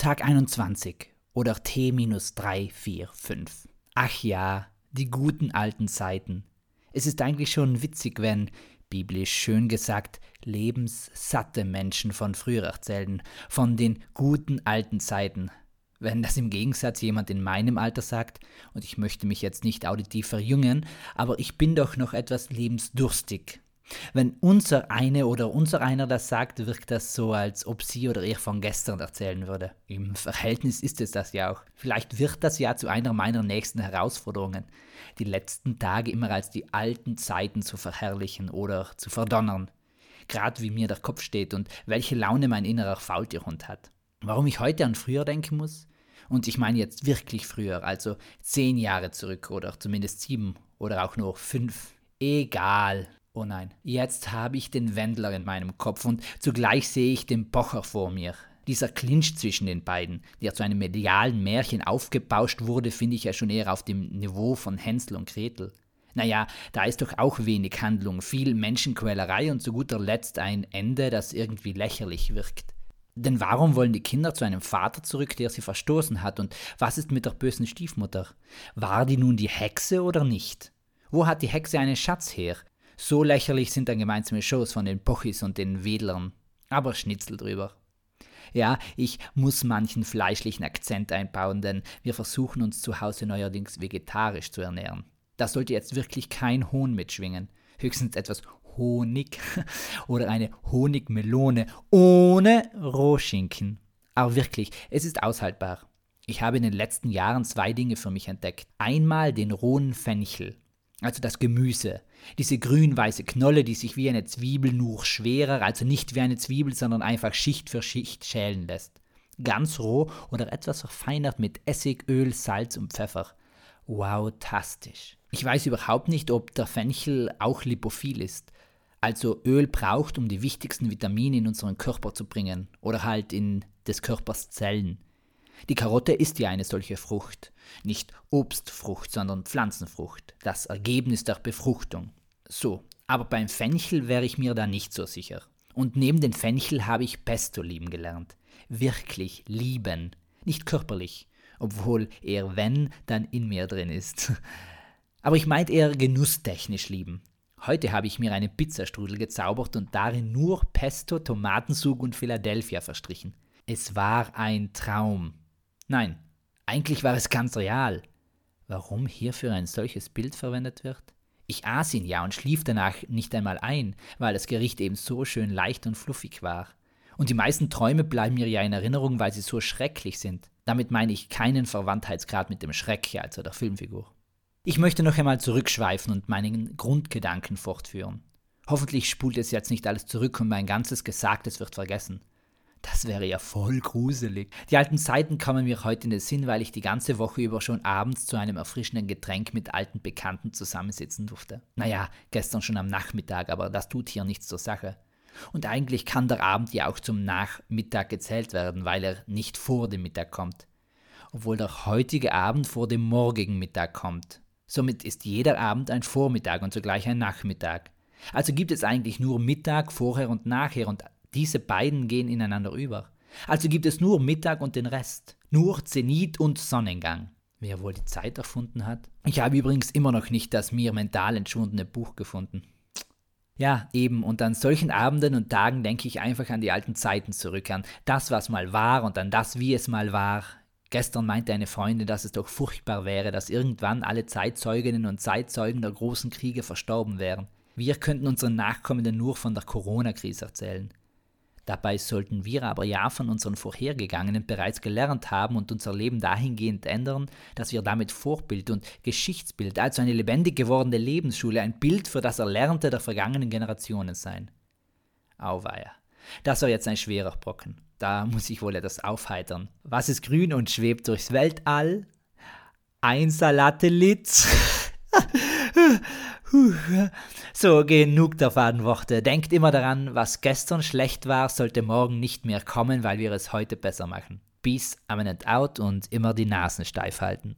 Tag 21 oder T-345. Ach ja, die guten alten Zeiten. Es ist eigentlich schon witzig, wenn, biblisch schön gesagt, lebenssatte Menschen von früher erzählen, von den guten alten Zeiten. Wenn das im Gegensatz jemand in meinem Alter sagt, und ich möchte mich jetzt nicht auditiv verjüngen, aber ich bin doch noch etwas lebensdurstig, wenn unser eine oder unser einer das sagt, wirkt das so, als ob sie oder er von gestern erzählen würde. Im Verhältnis ist es das ja auch. Vielleicht wird das ja zu einer meiner nächsten Herausforderungen, die letzten Tage immer als die alten Zeiten zu verherrlichen oder zu verdonnern. Gerade wie mir der Kopf steht und welche Laune mein innerer Faultierhund hat. Warum ich heute an früher denken muss? Und ich meine jetzt wirklich früher, also zehn Jahre zurück oder zumindest sieben oder auch nur fünf. Egal, Oh nein, jetzt habe ich den Wendler in meinem Kopf und zugleich sehe ich den Pocher vor mir. Dieser Clinch zwischen den beiden, der zu einem medialen Märchen aufgebauscht wurde, finde ich ja schon eher auf dem Niveau von Hänsel und Gretel. Naja, da ist doch auch wenig Handlung, viel Menschenquälerei und zu guter Letzt ein Ende, das irgendwie lächerlich wirkt. Denn warum wollen die Kinder zu einem Vater zurück, der sie verstoßen hat? Und was ist mit der bösen Stiefmutter? War die nun die Hexe oder nicht? Wo hat die Hexe einen Schatz her? So lächerlich sind dann gemeinsame Shows von den Pochis und den Wedlern. Aber Schnitzel drüber. Ja, ich muss manchen fleischlichen Akzent einbauen, denn wir versuchen uns zu Hause neuerdings vegetarisch zu ernähren. Da sollte jetzt wirklich kein Hohn mitschwingen. Höchstens etwas Honig oder eine Honigmelone ohne Rohschinken. Aber wirklich, es ist aushaltbar. Ich habe in den letzten Jahren zwei Dinge für mich entdeckt. Einmal den rohen Fenchel also das Gemüse. Diese grün-weiße Knolle, die sich wie eine Zwiebel nur schwerer, also nicht wie eine Zwiebel, sondern einfach Schicht für Schicht schälen lässt. Ganz roh oder etwas verfeinert mit Essig, Öl, Salz und Pfeffer. Wow, tastisch. Ich weiß überhaupt nicht, ob der Fenchel auch lipophil ist. Also Öl braucht, um die wichtigsten Vitamine in unseren Körper zu bringen oder halt in des Körpers Zellen. Die Karotte ist ja eine solche Frucht. Nicht Obstfrucht, sondern Pflanzenfrucht. Das Ergebnis der Befruchtung. So, aber beim Fenchel wäre ich mir da nicht so sicher. Und neben den Fenchel habe ich Pesto lieben gelernt. Wirklich lieben. Nicht körperlich, obwohl er wenn dann in mir drin ist. Aber ich meinte eher genusstechnisch lieben. Heute habe ich mir eine Pizzastrudel gezaubert und darin nur Pesto, Tomatensud und Philadelphia verstrichen. Es war ein Traum. Nein, eigentlich war es ganz real. Warum hierfür ein solches Bild verwendet wird? Ich aß ihn ja und schlief danach nicht einmal ein, weil das Gericht eben so schön leicht und fluffig war. Und die meisten Träume bleiben mir ja in Erinnerung, weil sie so schrecklich sind. Damit meine ich keinen Verwandtheitsgrad mit dem Schreck, also der Filmfigur. Ich möchte noch einmal zurückschweifen und meinen Grundgedanken fortführen. Hoffentlich spult es jetzt nicht alles zurück und mein ganzes Gesagtes wird vergessen. Das wäre ja voll gruselig. Die alten Zeiten kommen mir heute in den Sinn, weil ich die ganze Woche über schon abends zu einem erfrischenden Getränk mit alten Bekannten zusammensitzen durfte. Naja, gestern schon am Nachmittag, aber das tut hier nichts zur Sache. Und eigentlich kann der Abend ja auch zum Nachmittag gezählt werden, weil er nicht vor dem Mittag kommt. Obwohl der heutige Abend vor dem morgigen Mittag kommt. Somit ist jeder Abend ein Vormittag und zugleich ein Nachmittag. Also gibt es eigentlich nur Mittag, vorher und nachher und diese beiden gehen ineinander über. Also gibt es nur Mittag und den Rest. Nur Zenit und Sonnengang. Wer wohl die Zeit erfunden hat? Ich habe übrigens immer noch nicht das mir mental entschwundene Buch gefunden. Ja, eben, und an solchen Abenden und Tagen denke ich einfach an die alten Zeiten zurück, an das, was mal war und an das, wie es mal war. Gestern meinte eine Freundin, dass es doch furchtbar wäre, dass irgendwann alle Zeitzeuginnen und Zeitzeugen der großen Kriege verstorben wären. Wir könnten unseren Nachkommenden nur von der Corona-Krise erzählen. Dabei sollten wir aber ja von unseren Vorhergegangenen bereits gelernt haben und unser Leben dahingehend ändern, dass wir damit Vorbild und Geschichtsbild, also eine lebendig gewordene Lebensschule, ein Bild für das Erlernte der vergangenen Generationen sein. Auweia. Das war jetzt ein schwerer Brocken. Da muss ich wohl etwas aufheitern. Was ist grün und schwebt durchs Weltall? Ein Salatelitz. So, genug der faden Worte. Denkt immer daran, was gestern schlecht war, sollte morgen nicht mehr kommen, weil wir es heute besser machen. Peace, I'm and out und immer die Nasen steif halten.